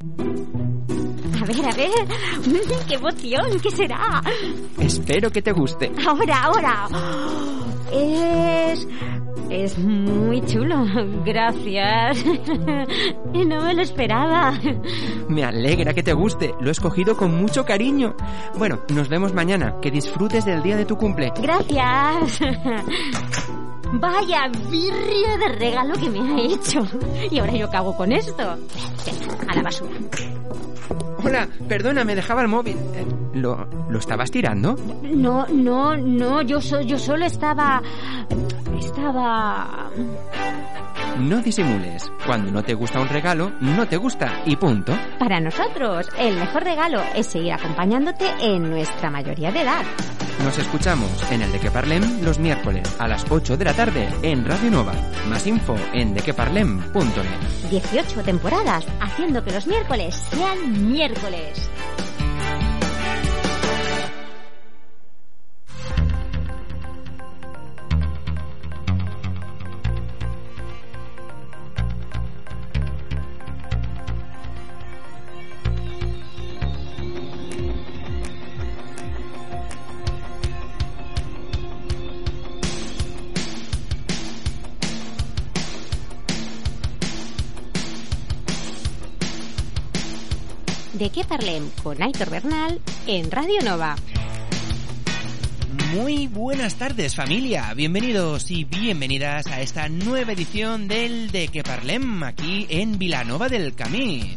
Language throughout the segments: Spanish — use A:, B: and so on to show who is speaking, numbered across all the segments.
A: A ver, a ver. ¡Qué emoción! ¿Qué será?
B: Espero que te guste.
A: Ahora, ahora. Es... Es muy chulo. Gracias. No me lo esperaba.
B: Me alegra que te guste. Lo he escogido con mucho cariño. Bueno, nos vemos mañana. Que disfrutes del día de tu cumple.
A: Gracias. Vaya birria de regalo que me ha hecho. Y ahora yo cago con esto. A la basura.
B: Hola, perdona, me dejaba el móvil. Eh, ¿Lo, ¿Lo estabas tirando?
A: No, no, no, yo, so, yo solo estaba... Estaba...
B: No disimules. Cuando no te gusta un regalo, no te gusta y punto.
A: Para nosotros, el mejor regalo es seguir acompañándote en nuestra mayoría de edad.
B: Nos escuchamos en el De Que Parlem los miércoles a las 8 de la tarde en Radio Nova. Más info en dequeparlem.net.
A: 18 temporadas haciendo que los miércoles sean miércoles. De qué parlem con Aitor Bernal en Radio Nova.
C: Muy buenas tardes familia, bienvenidos y bienvenidas a esta nueva edición del De que Parlem aquí en Vilanova del Camí.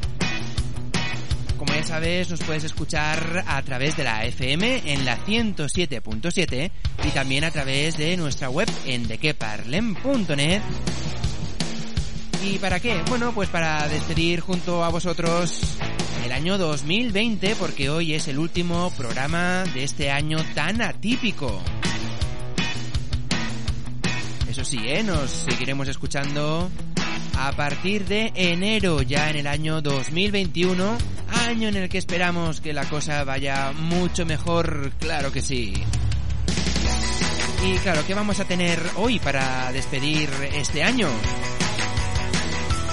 C: Como ya sabes, nos puedes escuchar a través de la FM en la 107.7 y también a través de nuestra web en dequeparlem.net. ¿Y para qué? Bueno, pues para despedir junto a vosotros el año 2020 porque hoy es el último programa de este año tan atípico. Eso sí, ¿eh? nos seguiremos escuchando a partir de enero ya en el año 2021, año en el que esperamos que la cosa vaya mucho mejor, claro que sí. Y claro, ¿qué vamos a tener hoy para despedir este año?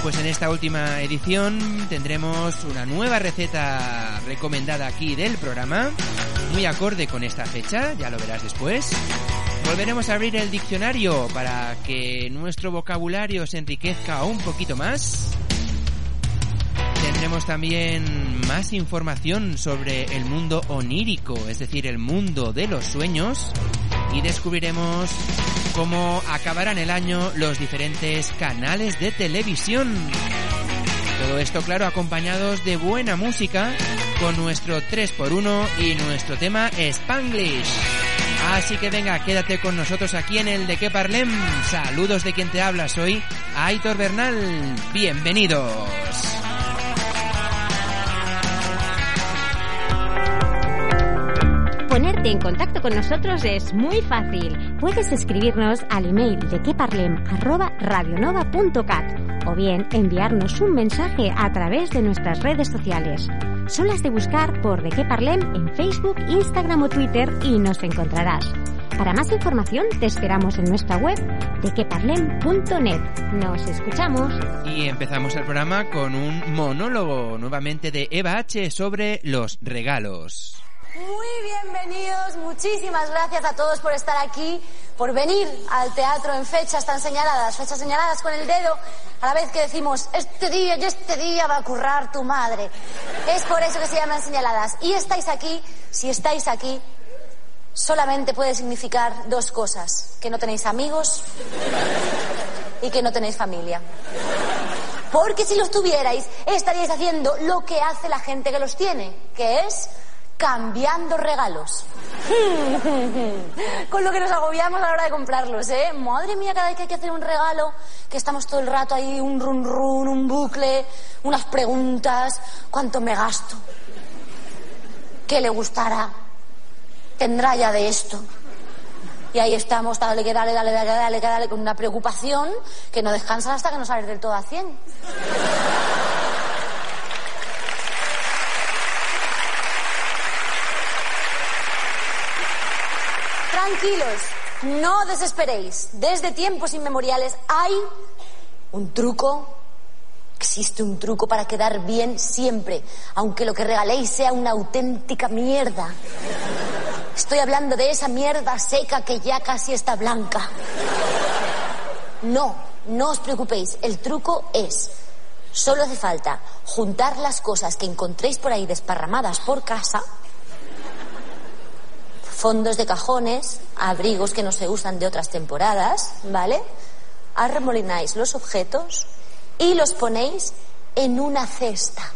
C: Pues en esta última edición tendremos una nueva receta recomendada aquí del programa, muy acorde con esta fecha, ya lo verás después. Volveremos a abrir el diccionario para que nuestro vocabulario se enriquezca un poquito más. Tendremos también más información sobre el mundo onírico, es decir, el mundo de los sueños. Y descubriremos cómo acabarán el año los diferentes canales de televisión. Todo esto, claro, acompañados de buena música con nuestro 3x1 y nuestro tema Spanglish. Así que venga, quédate con nosotros aquí en el De Que Parlem. Saludos de quien te habla, soy Aitor Bernal. Bienvenidos.
A: En contacto con nosotros es muy fácil. Puedes escribirnos al email de queparlem@radionova.cat o bien enviarnos un mensaje a través de nuestras redes sociales. Solo has de buscar por De qué Parlem en Facebook, Instagram o Twitter y nos encontrarás. Para más información te esperamos en nuestra web dequeparlem.net. Nos escuchamos.
C: Y empezamos el programa con un monólogo nuevamente de Eva H sobre los regalos.
D: Muy bienvenidos, muchísimas gracias a todos por estar aquí, por venir al teatro en fechas tan señaladas, fechas señaladas con el dedo, a la vez que decimos, este día y este día va a currar tu madre. Es por eso que se llaman señaladas. Y estáis aquí, si estáis aquí, solamente puede significar dos cosas, que no tenéis amigos y que no tenéis familia. Porque si los tuvierais, estaríais haciendo lo que hace la gente que los tiene, que es cambiando regalos. Con lo que nos agobiamos a la hora de comprarlos, ¿eh? Madre mía, cada vez que hay que hacer un regalo, que estamos todo el rato ahí, un run run, un bucle, unas preguntas, ¿cuánto me gasto? ¿Qué le gustará? ¿Tendrá ya de esto? Y ahí estamos, dale, que dale, dale, dale, dale, dale, con una preocupación que no descansa hasta que no sales del todo a 100. Tranquilos, no desesperéis. Desde tiempos inmemoriales hay un truco, existe un truco para quedar bien siempre, aunque lo que regaléis sea una auténtica mierda. Estoy hablando de esa mierda seca que ya casi está blanca. No, no os preocupéis, el truco es, solo hace falta juntar las cosas que encontréis por ahí desparramadas por casa fondos de cajones, abrigos que no se usan de otras temporadas, ¿vale? Arremolináis los objetos y los ponéis en una cesta.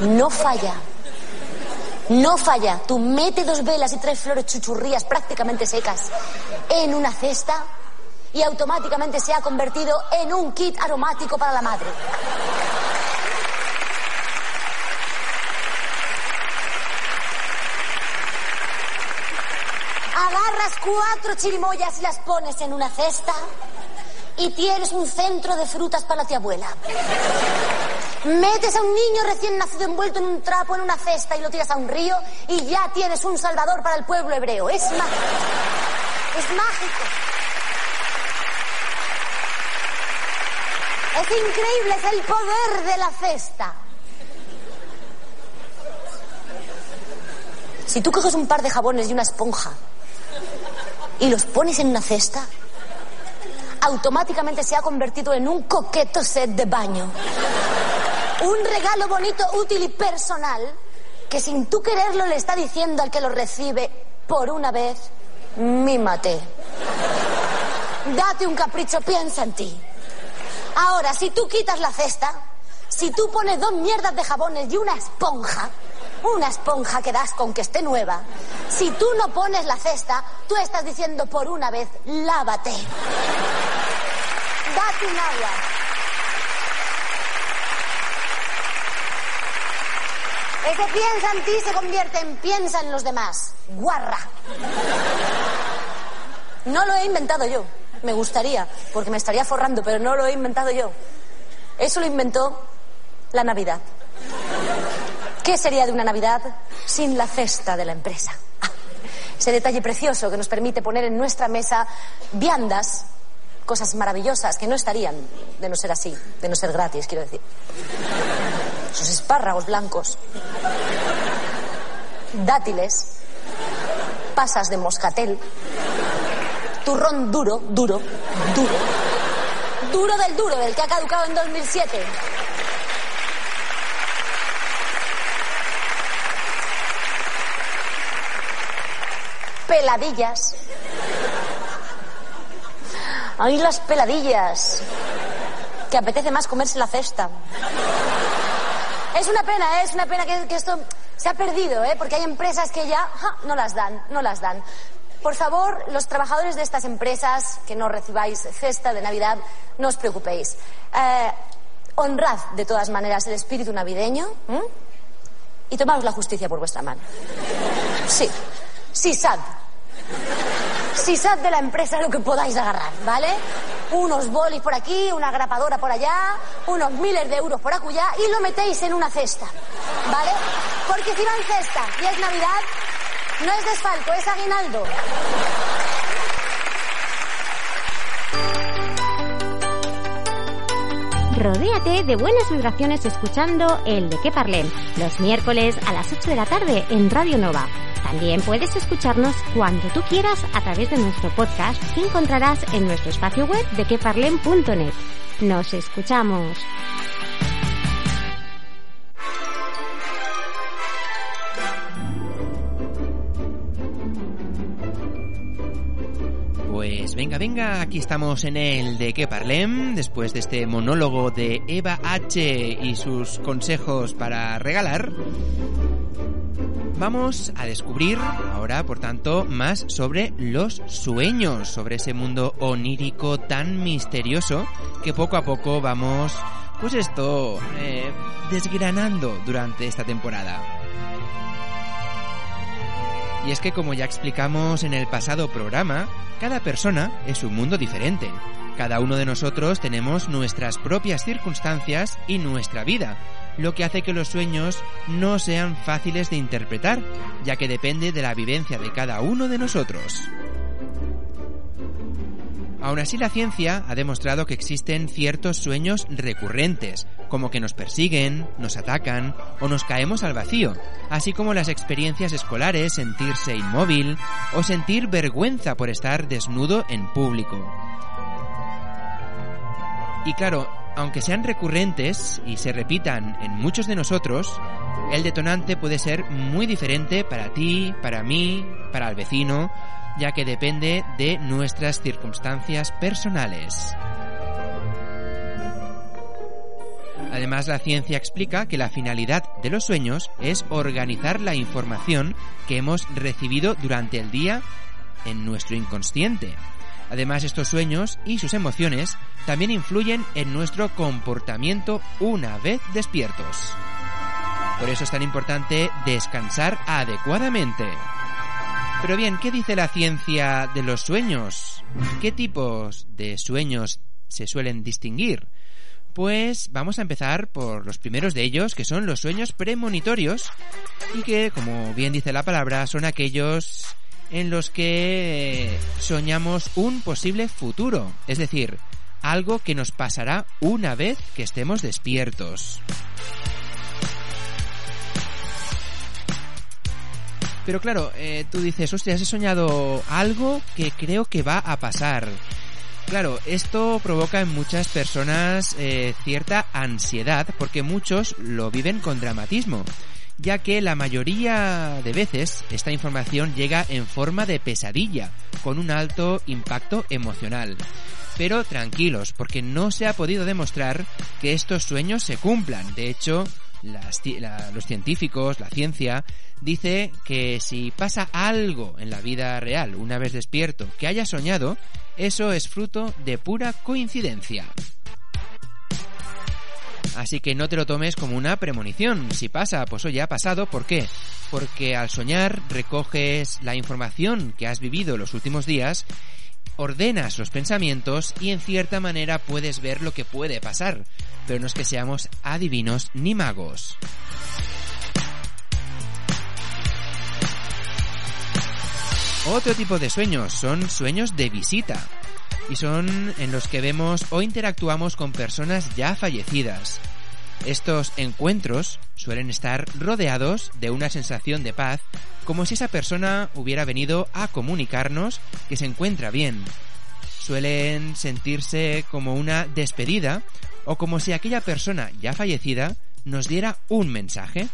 D: No falla. No falla. Tú mete dos velas y tres flores chuchurrías prácticamente secas en una cesta y automáticamente se ha convertido en un kit aromático para la madre. Cuatro chirimoyas y las pones en una cesta y tienes un centro de frutas para la tía abuela. Metes a un niño recién nacido envuelto en un trapo en una cesta y lo tiras a un río y ya tienes un salvador para el pueblo hebreo. Es mágico. Es mágico. Es increíble, es el poder de la cesta. Si tú coges un par de jabones y una esponja y los pones en una cesta, automáticamente se ha convertido en un coqueto set de baño. Un regalo bonito, útil y personal que sin tú quererlo le está diciendo al que lo recibe, por una vez, mímate. Date un capricho, piensa en ti. Ahora, si tú quitas la cesta, si tú pones dos mierdas de jabones y una esponja, una esponja que das con que esté nueva. Si tú no pones la cesta, tú estás diciendo por una vez, lávate. Date un agua. Ese piensa en ti se convierte en piensa en los demás. Guarra. No lo he inventado yo. Me gustaría, porque me estaría forrando, pero no lo he inventado yo. Eso lo inventó la Navidad. ¿Qué sería de una Navidad sin la cesta de la empresa? Ah, ese detalle precioso que nos permite poner en nuestra mesa viandas, cosas maravillosas que no estarían de no ser así, de no ser gratis, quiero decir. Esos espárragos blancos, dátiles, pasas de moscatel, turrón duro, duro, duro, duro del duro, del que ha caducado en 2007. Peladillas. Ay, las peladillas. Que apetece más comerse la cesta. Es una pena, ¿eh? es una pena que, esto se ha perdido, ¿eh? porque hay empresas que ya no las dan, no las dan. Por favor, los trabajadores de estas empresas que no recibáis cesta de Navidad, no os preocupéis. Eh, honrad de todas maneras el espíritu navideño y tomaos la justicia por vuestra mano. Sí, sí, sad. Sad de la empresa lo que podáis agarrar, ¿vale? Unos bolis por aquí, una grapadora por allá, unos miles de euros por acullá y lo metéis en una cesta, ¿vale? Porque si va en cesta y es Navidad, no es desfalco, es aguinaldo.
A: Rodéate de buenas vibraciones escuchando el de qué parlem los miércoles a las 8 de la tarde en Radio Nova. También puedes escucharnos cuando tú quieras a través de nuestro podcast que encontrarás en nuestro espacio web de queparlem.net. Nos escuchamos.
C: Pues venga, venga, aquí estamos en el de que parlem, después de este monólogo de Eva H y sus consejos para regalar. Vamos a descubrir ahora, por tanto, más sobre los sueños, sobre ese mundo onírico tan misterioso que poco a poco vamos, pues esto, eh, desgranando durante esta temporada. Y es que como ya explicamos en el pasado programa, cada persona es un mundo diferente. Cada uno de nosotros tenemos nuestras propias circunstancias y nuestra vida, lo que hace que los sueños no sean fáciles de interpretar, ya que depende de la vivencia de cada uno de nosotros. Aún así, la ciencia ha demostrado que existen ciertos sueños recurrentes, como que nos persiguen, nos atacan o nos caemos al vacío, así como las experiencias escolares, sentirse inmóvil o sentir vergüenza por estar desnudo en público. Y claro, aunque sean recurrentes y se repitan en muchos de nosotros, el detonante puede ser muy diferente para ti, para mí, para el vecino, ya que depende de nuestras circunstancias personales. Además, la ciencia explica que la finalidad de los sueños es organizar la información que hemos recibido durante el día en nuestro inconsciente. Además, estos sueños y sus emociones también influyen en nuestro comportamiento una vez despiertos. Por eso es tan importante descansar adecuadamente. Pero bien, ¿qué dice la ciencia de los sueños? ¿Qué tipos de sueños se suelen distinguir? Pues vamos a empezar por los primeros de ellos, que son los sueños premonitorios, y que, como bien dice la palabra, son aquellos en los que soñamos un posible futuro, es decir, algo que nos pasará una vez que estemos despiertos. Pero claro, eh, tú dices, hostia, he soñado algo que creo que va a pasar. Claro, esto provoca en muchas personas eh, cierta ansiedad porque muchos lo viven con dramatismo, ya que la mayoría de veces esta información llega en forma de pesadilla, con un alto impacto emocional. Pero tranquilos, porque no se ha podido demostrar que estos sueños se cumplan. De hecho, los científicos, la ciencia, dice que si pasa algo en la vida real una vez despierto que haya soñado, eso es fruto de pura coincidencia. Así que no te lo tomes como una premonición. Si pasa, pues oye, ha pasado. ¿Por qué? Porque al soñar recoges la información que has vivido los últimos días ordenas los pensamientos y en cierta manera puedes ver lo que puede pasar, pero no es que seamos adivinos ni magos. Otro tipo de sueños son sueños de visita y son en los que vemos o interactuamos con personas ya fallecidas. Estos encuentros suelen estar rodeados de una sensación de paz, como si esa persona hubiera venido a comunicarnos que se encuentra bien. Suelen sentirse como una despedida o como si aquella persona ya fallecida nos diera un mensaje.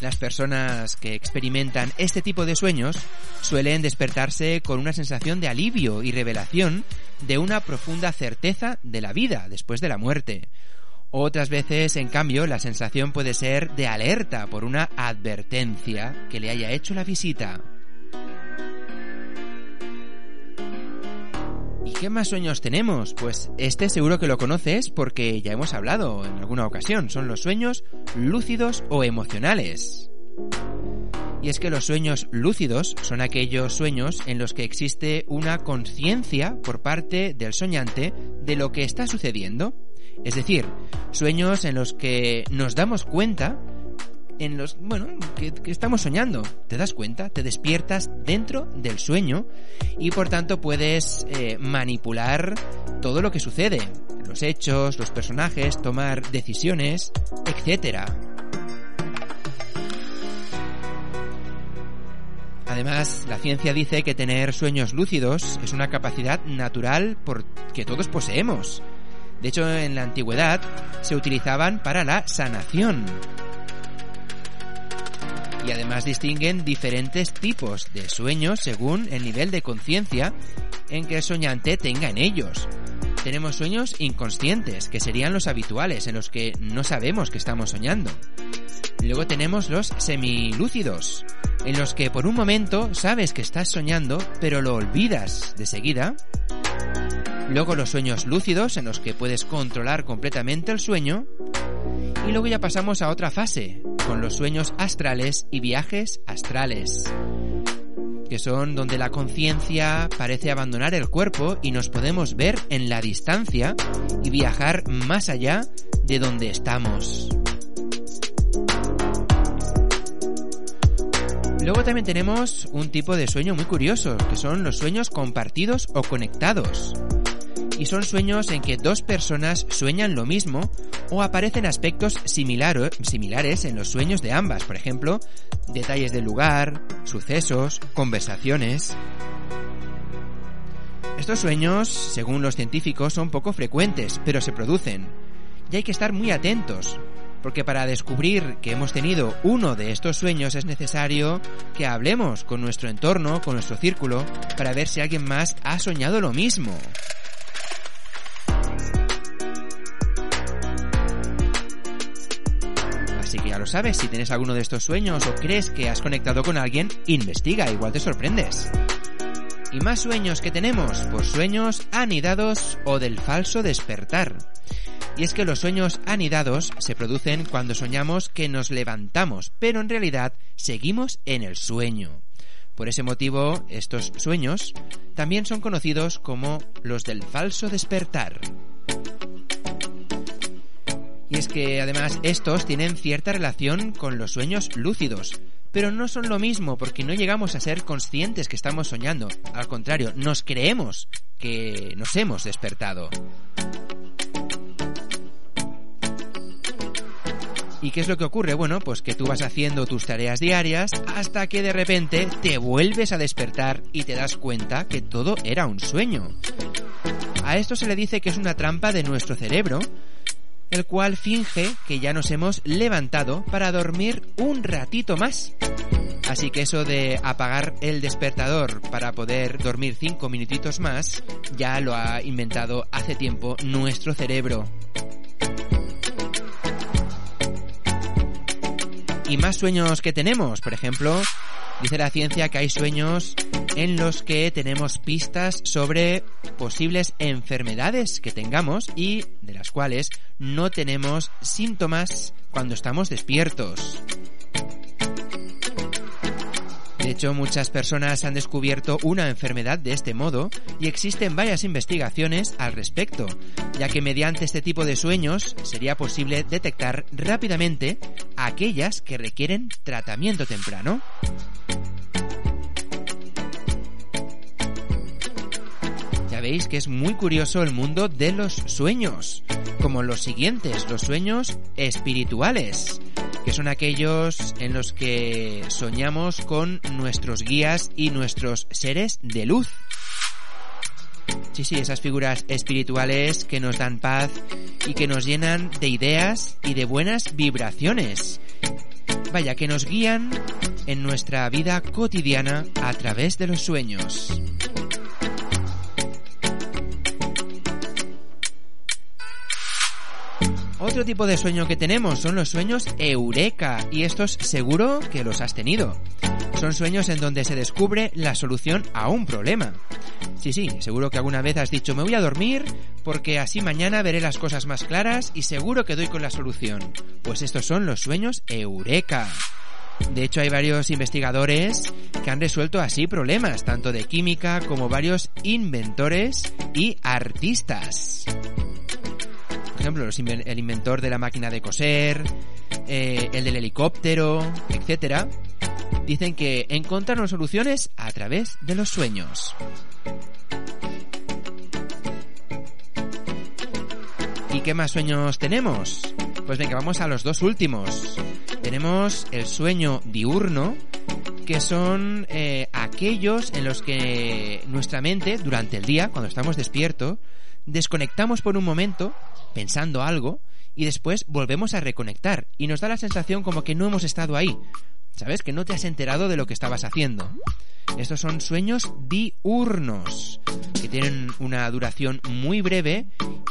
C: Las personas que experimentan este tipo de sueños suelen despertarse con una sensación de alivio y revelación de una profunda certeza de la vida después de la muerte. Otras veces, en cambio, la sensación puede ser de alerta por una advertencia que le haya hecho la visita. ¿Y qué más sueños tenemos? Pues este seguro que lo conoces porque ya hemos hablado en alguna ocasión. Son los sueños lúcidos o emocionales. Y es que los sueños lúcidos son aquellos sueños en los que existe una conciencia por parte del soñante de lo que está sucediendo. Es decir, sueños en los que nos damos cuenta en los, bueno, que, estamos soñando. Te das cuenta, te despiertas dentro del sueño y por tanto puedes eh, manipular todo lo que sucede, los hechos, los personajes, tomar decisiones, etcétera. Además, la ciencia dice que tener sueños lúcidos es una capacidad natural que todos poseemos. De hecho, en la antigüedad se utilizaban para la sanación. Y además distinguen diferentes tipos de sueños según el nivel de conciencia en que el soñante tenga en ellos. Tenemos sueños inconscientes, que serían los habituales, en los que no sabemos que estamos soñando. Luego tenemos los semilúcidos, en los que por un momento sabes que estás soñando, pero lo olvidas de seguida. Luego los sueños lúcidos, en los que puedes controlar completamente el sueño. Y luego ya pasamos a otra fase, con los sueños astrales y viajes astrales que son donde la conciencia parece abandonar el cuerpo y nos podemos ver en la distancia y viajar más allá de donde estamos. Luego también tenemos un tipo de sueño muy curioso, que son los sueños compartidos o conectados y son sueños en que dos personas sueñan lo mismo o aparecen aspectos similares en los sueños de ambas, por ejemplo, detalles del lugar, sucesos, conversaciones. Estos sueños, según los científicos, son poco frecuentes, pero se producen. Y hay que estar muy atentos, porque para descubrir que hemos tenido uno de estos sueños es necesario que hablemos con nuestro entorno, con nuestro círculo, para ver si alguien más ha soñado lo mismo. Sabes, si tienes alguno de estos sueños o crees que has conectado con alguien, investiga, igual te sorprendes. ¿Y más sueños que tenemos? Pues sueños anidados o del falso despertar. Y es que los sueños anidados se producen cuando soñamos que nos levantamos, pero en realidad seguimos en el sueño. Por ese motivo, estos sueños también son conocidos como los del falso despertar. Y es que además estos tienen cierta relación con los sueños lúcidos, pero no son lo mismo porque no llegamos a ser conscientes que estamos soñando. Al contrario, nos creemos que nos hemos despertado. ¿Y qué es lo que ocurre? Bueno, pues que tú vas haciendo tus tareas diarias hasta que de repente te vuelves a despertar y te das cuenta que todo era un sueño. A esto se le dice que es una trampa de nuestro cerebro el cual finge que ya nos hemos levantado para dormir un ratito más. Así que eso de apagar el despertador para poder dormir cinco minutitos más, ya lo ha inventado hace tiempo nuestro cerebro. Y más sueños que tenemos, por ejemplo, Dice la ciencia que hay sueños en los que tenemos pistas sobre posibles enfermedades que tengamos y de las cuales no tenemos síntomas cuando estamos despiertos. De hecho, muchas personas han descubierto una enfermedad de este modo y existen varias investigaciones al respecto, ya que mediante este tipo de sueños sería posible detectar rápidamente aquellas que requieren tratamiento temprano. Que es muy curioso el mundo de los sueños, como los siguientes, los sueños espirituales que son aquellos en los que soñamos con nuestros guías y nuestros seres de luz. Sí, sí, esas figuras espirituales que nos dan paz y que nos llenan de ideas y de buenas vibraciones. Vaya, que nos guían en nuestra vida cotidiana a través de los sueños. Otro tipo de sueño que tenemos son los sueños eureka y estos seguro que los has tenido. Son sueños en donde se descubre la solución a un problema. Sí, sí, seguro que alguna vez has dicho me voy a dormir porque así mañana veré las cosas más claras y seguro que doy con la solución. Pues estos son los sueños eureka. De hecho, hay varios investigadores que han resuelto así problemas, tanto de química como varios inventores y artistas por ejemplo, el inventor de la máquina de coser, eh, el del helicóptero, etcétera, dicen que encontraron soluciones a través de los sueños. ¿Y qué más sueños tenemos? Pues venga, vamos a los dos últimos. Tenemos el sueño diurno, que son eh, aquellos en los que nuestra mente, durante el día, cuando estamos despiertos, desconectamos por un momento pensando algo y después volvemos a reconectar y nos da la sensación como que no hemos estado ahí. ¿sabes? Que no te has enterado de lo que estabas haciendo. Estos son sueños diurnos, que tienen una duración muy breve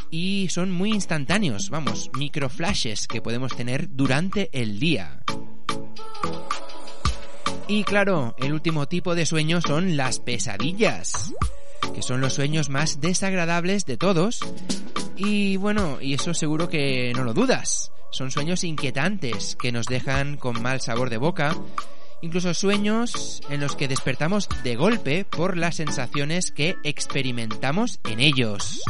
C: y son muy instantáneos, vamos, microflashes que podemos tener durante el día. Y claro, el último tipo de sueño son las pesadillas, que son los sueños más desagradables de todos. Y bueno, y eso seguro que no lo dudas. Son sueños inquietantes que nos dejan con mal sabor de boca incluso sueños en los que despertamos de golpe por las sensaciones que experimentamos en ellos.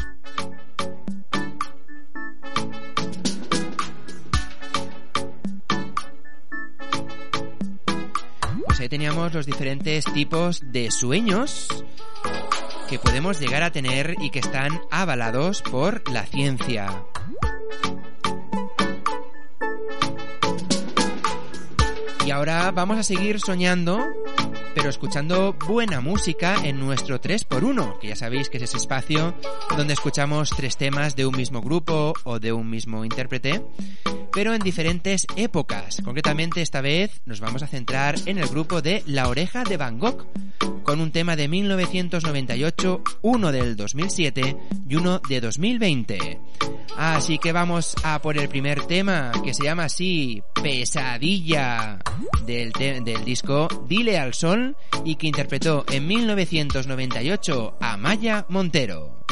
C: Pues ahí teníamos los diferentes tipos de sueños que podemos llegar a tener y que están avalados por la ciencia. Y ahora vamos a seguir soñando, pero escuchando buena música en nuestro 3x1, que ya sabéis que es ese espacio donde escuchamos tres temas de un mismo grupo o de un mismo intérprete, pero en diferentes épocas. Concretamente esta vez nos vamos a centrar en el grupo de La Oreja de Van Gogh, con un tema de 1998, uno del 2007 y uno de 2020. Así que vamos a por el primer tema, que se llama así, Pesadilla, del, del disco Dile al Sol, y que interpretó en 1998 a Maya Montero.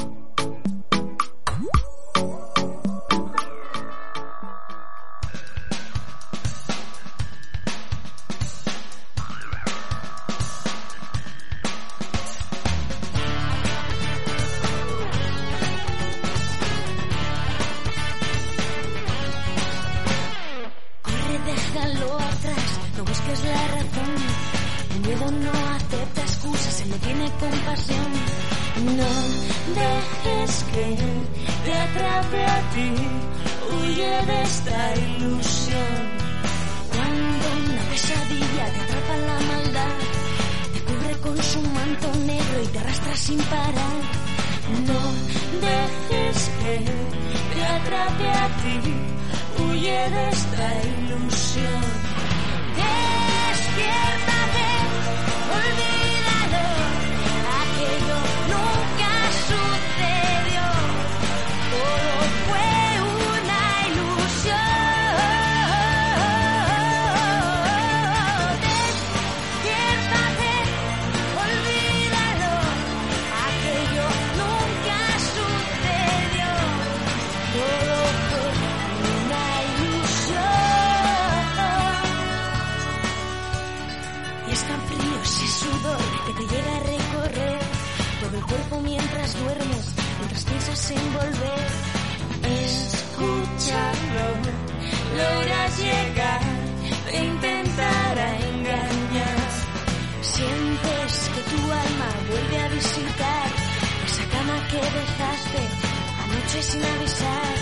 E: avisar.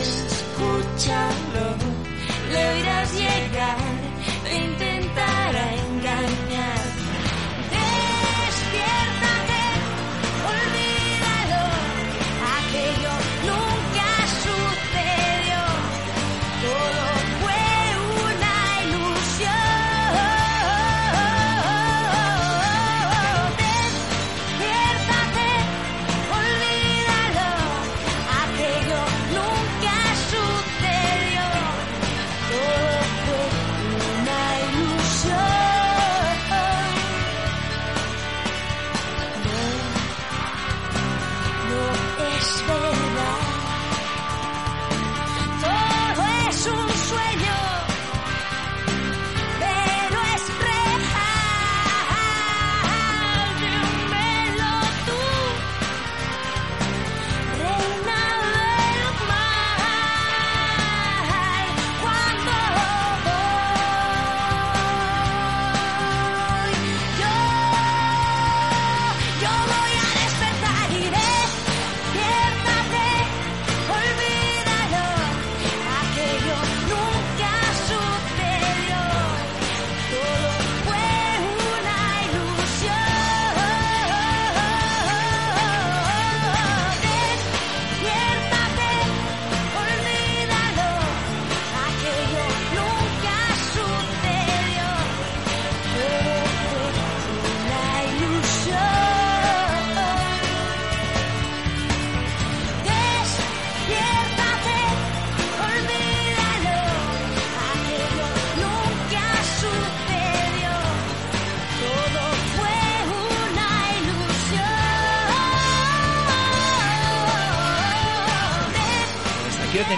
E: Escúchalo, lo irás llegar. 20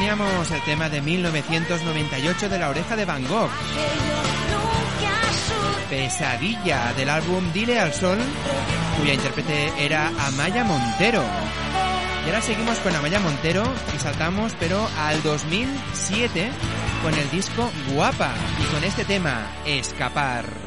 E: teníamos el tema de 1998 de La Oreja de Van Gogh. Pesadilla del álbum Dile al Sol, cuya intérprete era Amaya Montero. Y ahora seguimos con Amaya Montero y saltamos pero al 2007 con el disco Guapa y con este tema Escapar.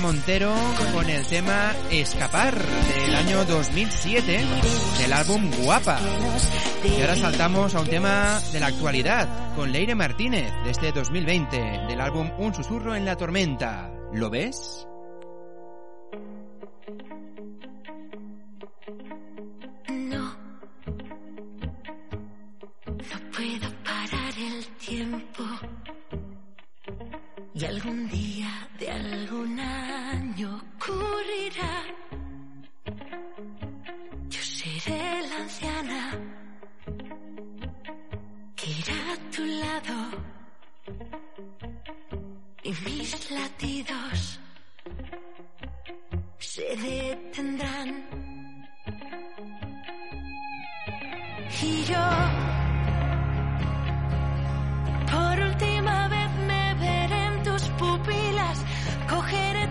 E: Montero con el tema Escapar del año 2007 del álbum Guapa. Y ahora saltamos a un tema de la actualidad con Leire Martínez de este 2020 del álbum Un susurro en la tormenta. ¿Lo ves?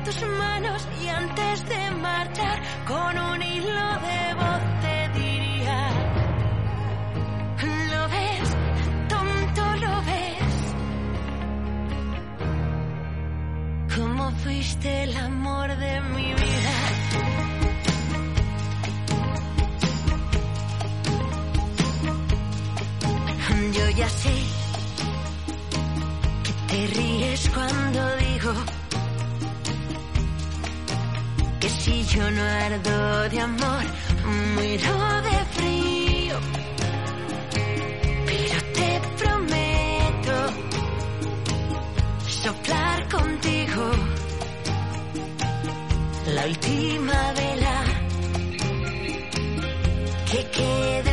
E: tus manos y antes de marchar con un hilo de voz te diría, lo ves, tonto lo ves, como fuiste el amor de mi vida. Yo ya sé que te ríes cuando digo si yo no ardo de amor, muero de frío. Pero te prometo soplar contigo la última vela que quede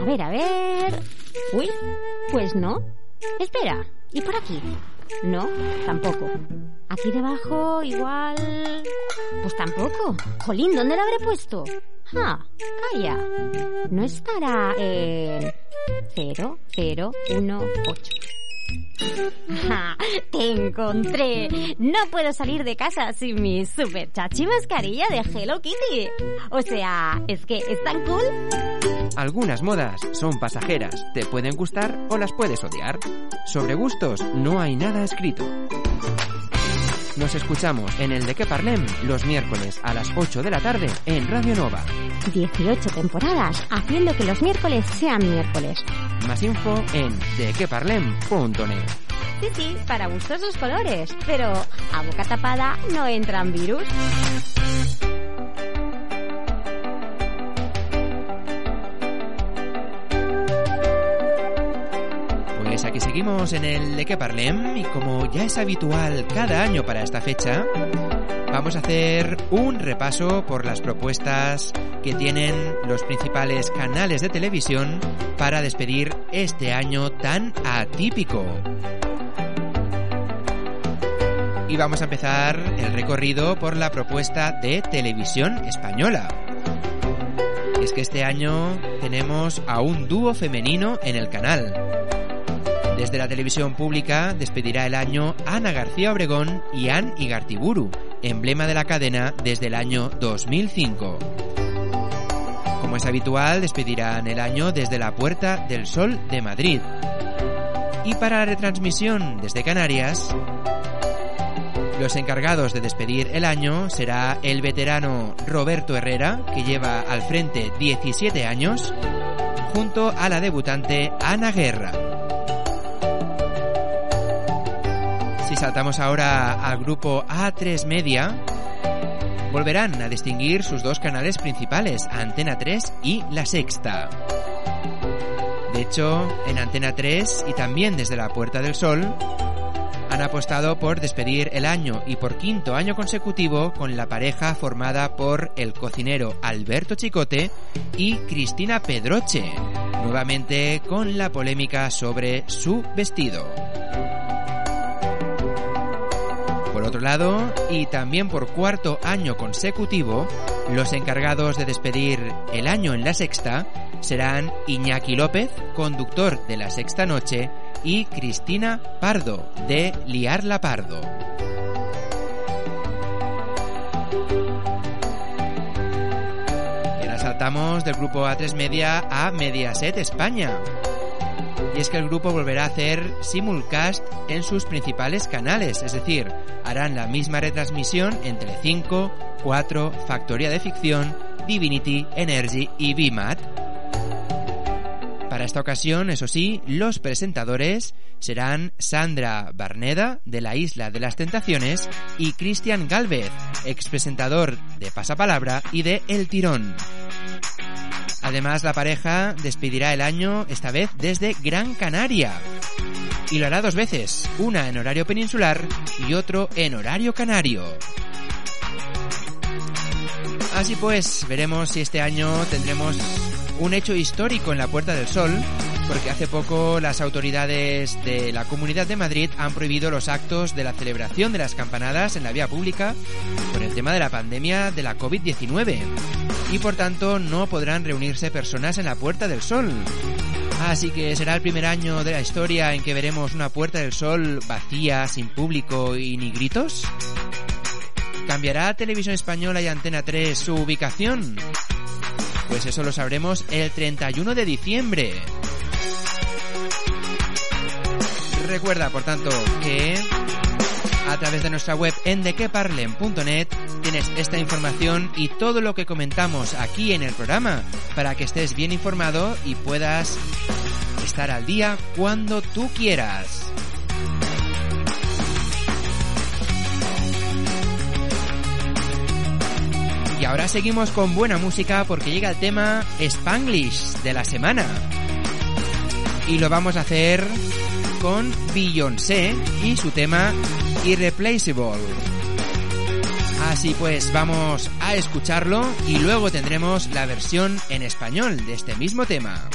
A: A ver, a ver. Uy, pues no. Espera, ¿y por aquí? No, tampoco. Aquí debajo, igual. Pues tampoco. Jolín, ¿dónde la habré puesto? Ah, calla. No estará en. 0, 0, 1, 8. ¡Ja! ¡Te encontré! No puedo salir de casa sin mi super chachi mascarilla de Hello Kitty. O sea, es que es tan cool.
B: Algunas modas son pasajeras, te pueden gustar o las puedes odiar. Sobre gustos no hay nada escrito. Nos escuchamos en el de que parlem los miércoles a las 8 de la tarde en Radio Nova.
A: 18 temporadas haciendo que los miércoles sean miércoles.
B: Más info en dequeparlem.net.
A: Sí, sí, para gustos los colores, pero a boca tapada no entran virus.
C: Aquí seguimos en el de que parlem y como ya es habitual cada año para esta fecha, vamos a hacer un repaso por las propuestas que tienen los principales canales de televisión para despedir este año tan atípico. Y vamos a empezar el recorrido por la propuesta de televisión española. Es que este año tenemos a un dúo femenino en el canal. Desde la televisión pública despedirá el año Ana García Obregón y Ann Igartiburu, emblema de la cadena desde el año 2005. Como es habitual, despedirán el año desde la Puerta del Sol de Madrid. Y para la retransmisión desde Canarias, los encargados de despedir el año será el veterano Roberto Herrera, que lleva al frente 17 años, junto a la debutante Ana Guerra. Saltamos ahora al grupo A3 Media, volverán a distinguir sus dos canales principales, Antena 3 y La Sexta. De hecho, en Antena 3 y también desde la Puerta del Sol, han apostado por despedir el año y por quinto año consecutivo con la pareja formada por el cocinero Alberto Chicote y Cristina Pedroche, nuevamente con la polémica sobre su vestido. Otro lado, y también por cuarto año consecutivo, los encargados de despedir el año en la sexta serán Iñaki López, conductor de la sexta noche, y Cristina Pardo, de Liarla Pardo.
F: Saltamos del grupo A3 Media a Mediaset España. Y es que el grupo volverá a hacer simulcast en sus principales canales, es decir, harán la misma retransmisión en Telecinco, 4, Factoría de Ficción, Divinity, Energy y VMAT. Para esta ocasión, eso sí, los presentadores serán Sandra Barneda, de la Isla de las Tentaciones, y Cristian Galvez, expresentador de Pasapalabra y de El Tirón. Además, la pareja despedirá el año, esta vez desde Gran Canaria. Y lo hará dos veces, una en horario peninsular y otro en horario canario. Así pues, veremos si este año tendremos un hecho histórico en la Puerta del Sol, porque hace poco las autoridades de la Comunidad de Madrid han prohibido los actos de la celebración de las campanadas en la vía pública por el tema de la pandemia de la COVID-19 y por tanto no podrán reunirse personas en la Puerta del Sol. Así que será el primer año de la historia en que veremos una Puerta del Sol vacía, sin público y ni gritos. ¿Cambiará Televisión Española y Antena 3 su ubicación? Pues eso lo sabremos el 31 de diciembre. Recuerda, por tanto, que a través de nuestra web en dequeparlen.net tienes esta información y todo lo que comentamos aquí en el programa para que estés bien informado y puedas estar al día cuando tú quieras. Y ahora seguimos con buena música porque llega el tema Spanglish de la semana. Y lo vamos a hacer con Beyoncé y su tema Irreplaceable. Así pues, vamos a escucharlo y luego tendremos la versión en español de este mismo tema.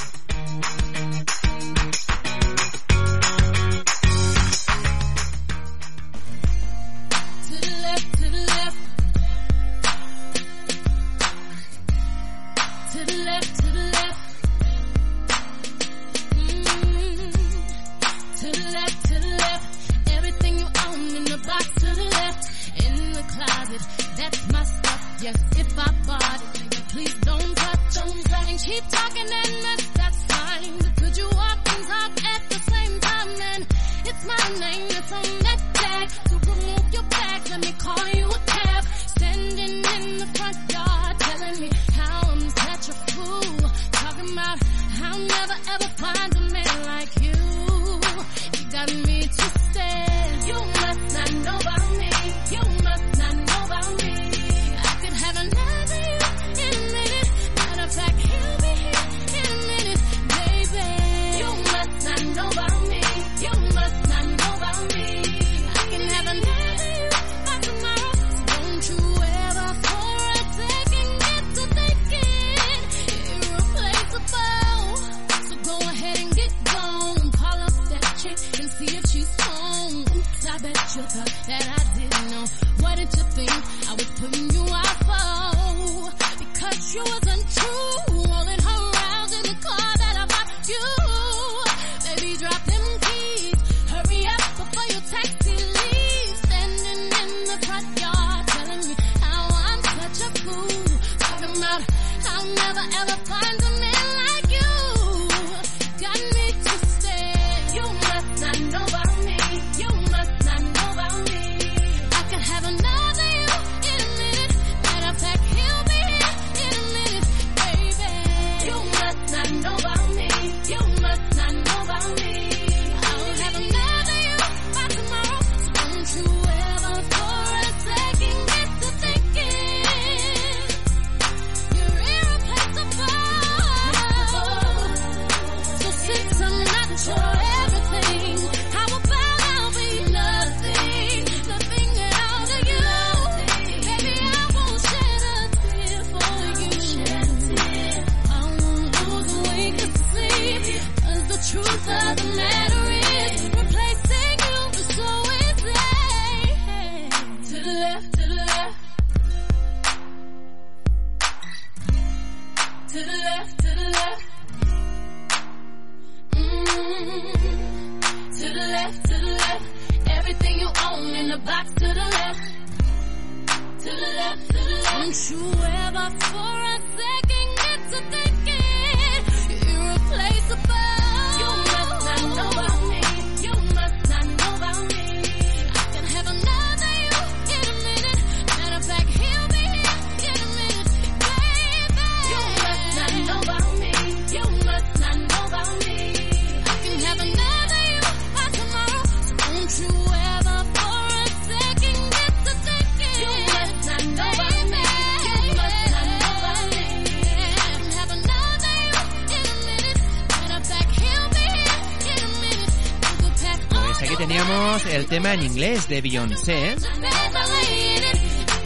F: tema en inglés de Beyoncé.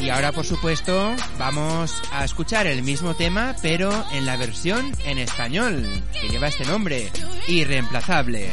F: Y ahora, por supuesto, vamos a escuchar el mismo tema, pero en la versión en español, que lleva este nombre, Irreemplazable.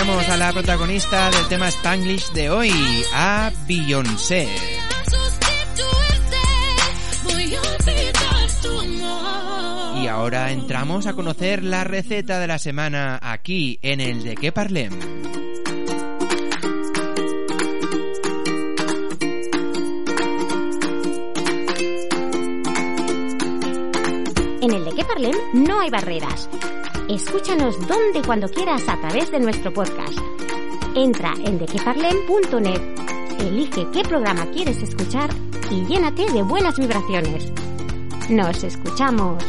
C: tenemos a
F: la protagonista del tema Spanglish de hoy, a Beyoncé. Y ahora entramos a conocer la receta de la semana aquí en el de que parlem.
A: En el de que parlem no hay barreras Escúchanos donde y cuando quieras a través de nuestro podcast. Entra en dequeparlem.net, elige qué programa quieres escuchar y llénate de buenas vibraciones. Nos escuchamos.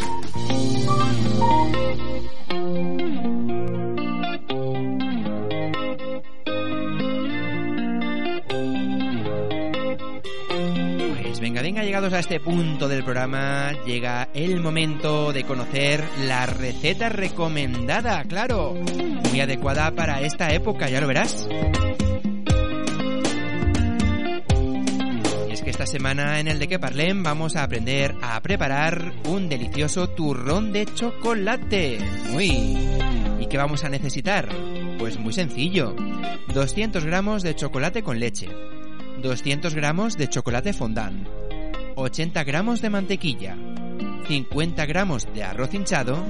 C: Llegados a este punto del programa, llega el momento de conocer la receta recomendada, claro, muy adecuada para esta época, ya lo verás. Y es que esta semana en el de que parlem vamos a aprender a preparar un delicioso turrón de chocolate. Uy, ¿y qué vamos a necesitar? Pues muy sencillo, 200 gramos de chocolate con leche. 200 gramos de chocolate fondant, 80 gramos de mantequilla, 50 gramos de arroz hinchado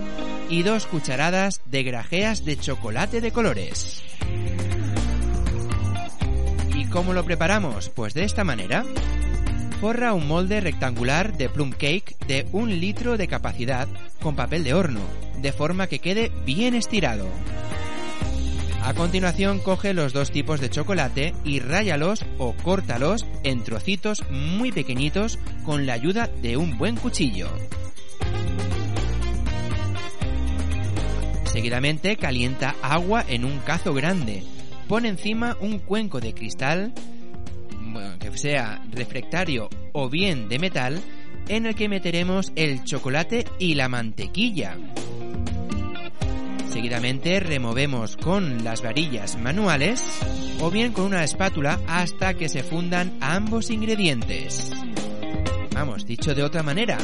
C: y 2 cucharadas de grajeas de chocolate de colores. ¿Y cómo lo preparamos? Pues de esta manera. Forra un molde rectangular de plum cake de un litro de capacidad con papel de horno, de forma que quede bien estirado. A continuación coge los dos tipos de chocolate y ráyalos o córtalos en trocitos muy pequeñitos con la ayuda de un buen cuchillo. Seguidamente calienta agua en un cazo grande. Pone encima un cuenco de cristal, que sea refractario o bien de metal, en el que meteremos el chocolate y la mantequilla. Seguidamente removemos con las varillas manuales o bien con una espátula hasta que se fundan ambos ingredientes. Vamos, dicho de otra manera,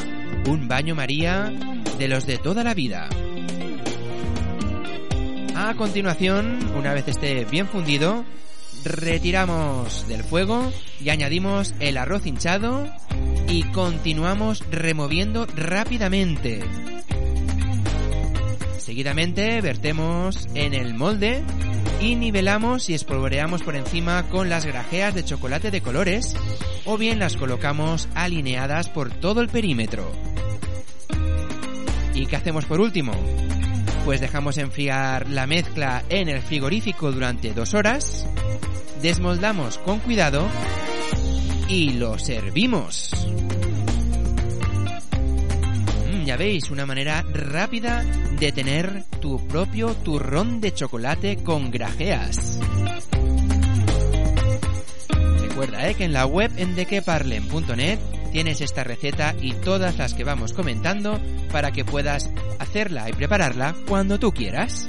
C: un baño María de los de toda la vida. A continuación, una vez esté bien fundido, retiramos del fuego y añadimos el arroz hinchado y continuamos removiendo rápidamente. Seguidamente vertemos en el molde y nivelamos y espolvoreamos por encima con las grajeas de chocolate de colores o bien las colocamos alineadas por todo el perímetro. ¿Y qué hacemos por último? Pues dejamos enfriar la mezcla en el frigorífico durante dos horas, desmoldamos con cuidado y lo servimos. Ya veis, una manera rápida de tener tu propio turrón de chocolate con grajeas. Recuerda eh, que en la web en dequeparlen.net tienes esta receta y todas las que vamos comentando para que puedas hacerla y prepararla cuando tú quieras.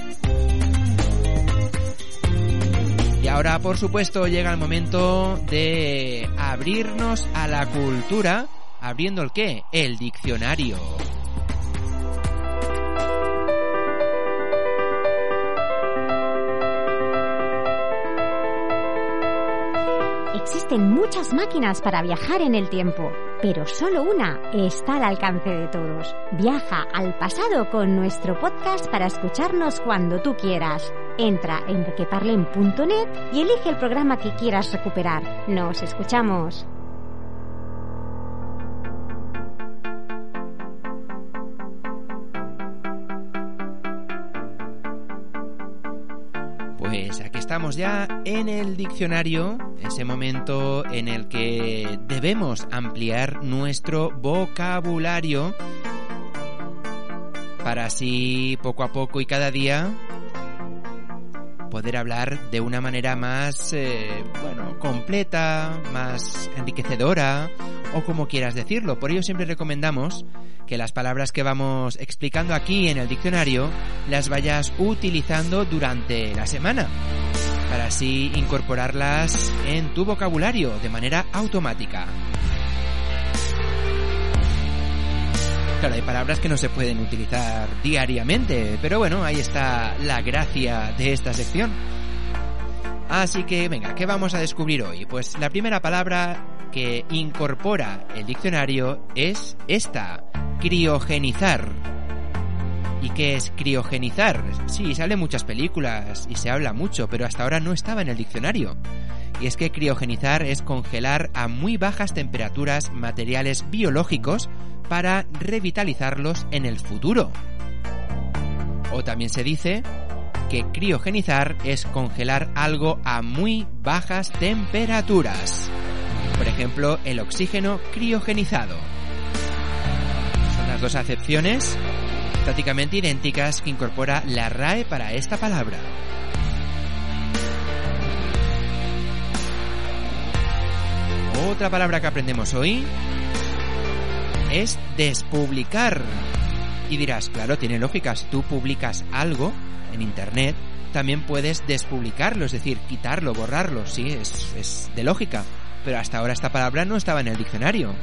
C: Y ahora, por supuesto, llega el momento de abrirnos a la cultura, abriendo el qué? El diccionario.
A: Existen muchas máquinas para viajar en el tiempo, pero solo una está al alcance de todos. Viaja al pasado con nuestro podcast para escucharnos cuando tú quieras. Entra en dequeparlen.net y elige el programa que quieras recuperar. Nos escuchamos.
C: Ya en el diccionario, ese momento en el que debemos ampliar nuestro vocabulario para así poco a poco y cada día poder hablar de una manera más, eh, bueno, completa, más enriquecedora o como quieras decirlo. Por ello siempre recomendamos que las palabras que vamos explicando aquí en el diccionario las vayas utilizando durante la semana para así incorporarlas en tu vocabulario de manera automática. Claro, hay palabras que no se pueden utilizar diariamente, pero bueno, ahí está la gracia de esta sección. Así que, venga, ¿qué vamos a descubrir hoy? Pues la primera palabra que incorpora el diccionario es esta, criogenizar. ¿Y qué es criogenizar? Sí, sale en muchas películas y se habla mucho, pero hasta ahora no estaba en el diccionario. Y es que criogenizar es congelar a muy bajas temperaturas materiales biológicos para revitalizarlos en el futuro. O también se dice que criogenizar es congelar algo a muy bajas temperaturas. Por ejemplo, el oxígeno criogenizado. las dos acepciones prácticamente idénticas que incorpora la RAE para esta palabra. Otra palabra que aprendemos hoy es despublicar. Y dirás, claro, tiene lógica, si tú publicas algo en Internet, también puedes despublicarlo, es decir, quitarlo, borrarlo, sí, es, es de lógica. Pero hasta ahora esta palabra no estaba en el diccionario.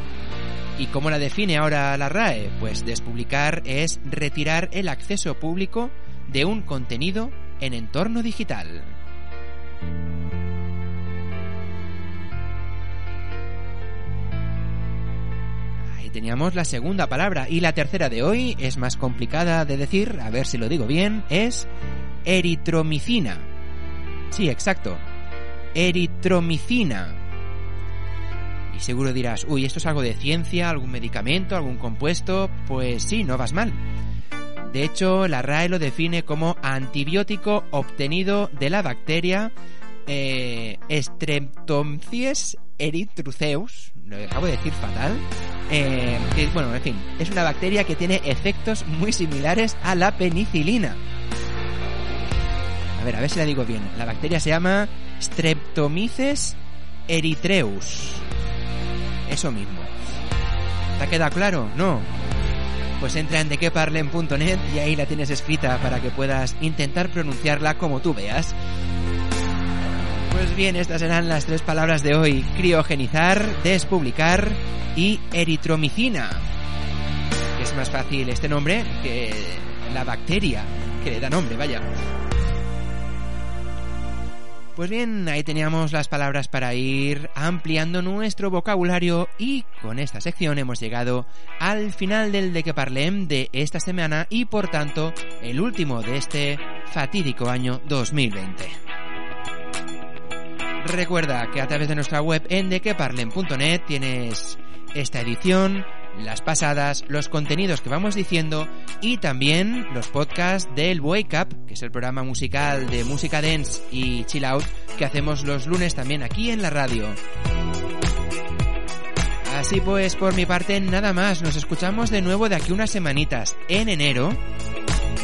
C: ¿Y cómo la define ahora la RAE? Pues despublicar es retirar el acceso público de un contenido en entorno digital. Ahí teníamos la segunda palabra y la tercera de hoy es más complicada de decir, a ver si lo digo bien, es eritromicina. Sí, exacto. Eritromicina. Y seguro dirás, uy, esto es algo de ciencia, algún medicamento, algún compuesto. Pues sí, no vas mal. De hecho, la RAE lo define como antibiótico obtenido de la bacteria eh, Streptomyces erythroceus, lo acabo de decir fatal. Eh, bueno, en fin, es una bacteria que tiene efectos muy similares a la penicilina. A ver, a ver si la digo bien. La bacteria se llama Streptomyces erythreus. Eso mismo. ¿Te ha quedado claro? No. Pues entra en dequeparlen.net y ahí la tienes escrita para que puedas intentar pronunciarla como tú veas. Pues bien, estas serán las tres palabras de hoy. Criogenizar, despublicar y eritromicina. Es más fácil este nombre que la bacteria que le da nombre, vaya. Pues bien, ahí teníamos las palabras para ir ampliando nuestro vocabulario y con esta sección hemos llegado al final del de que parlem de esta semana y por tanto el último de este fatídico año 2020. Recuerda que a través de nuestra web en dequeparlen.net tienes esta edición, las pasadas, los contenidos que vamos diciendo y también los podcasts del Wake Up, que es el programa musical de música dance y chill out que hacemos los lunes también aquí en la radio. Así pues, por mi parte, nada más. Nos escuchamos de nuevo de aquí unas semanitas, en enero,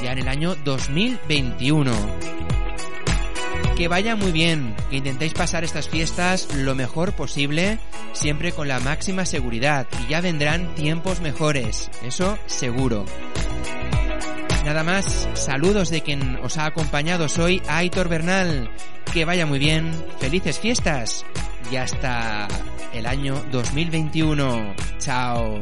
C: ya en el año 2021 que vaya muy bien, que intentéis pasar estas fiestas lo mejor posible, siempre con la máxima seguridad, y ya vendrán tiempos mejores, eso seguro. Nada más, saludos de quien os ha acompañado, soy Aitor Bernal, que vaya muy bien, felices fiestas, y hasta el año 2021. Chao.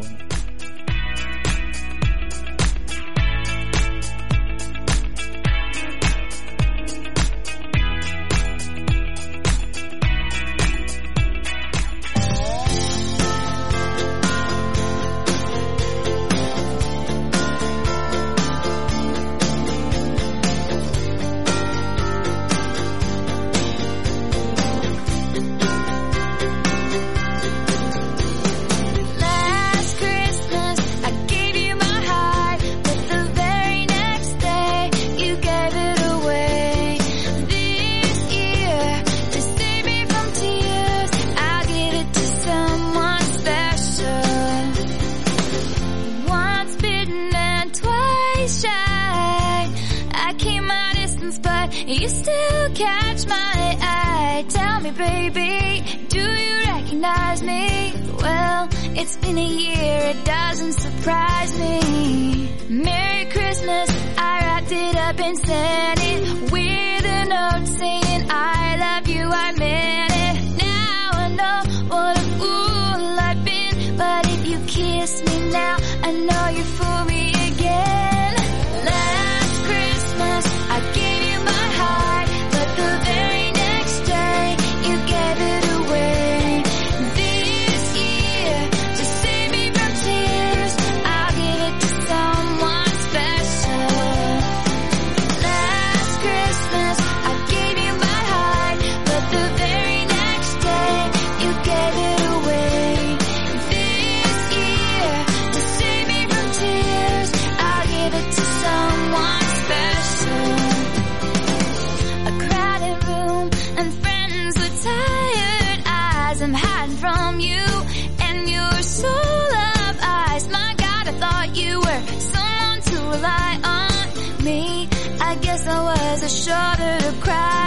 G: shudder to cry.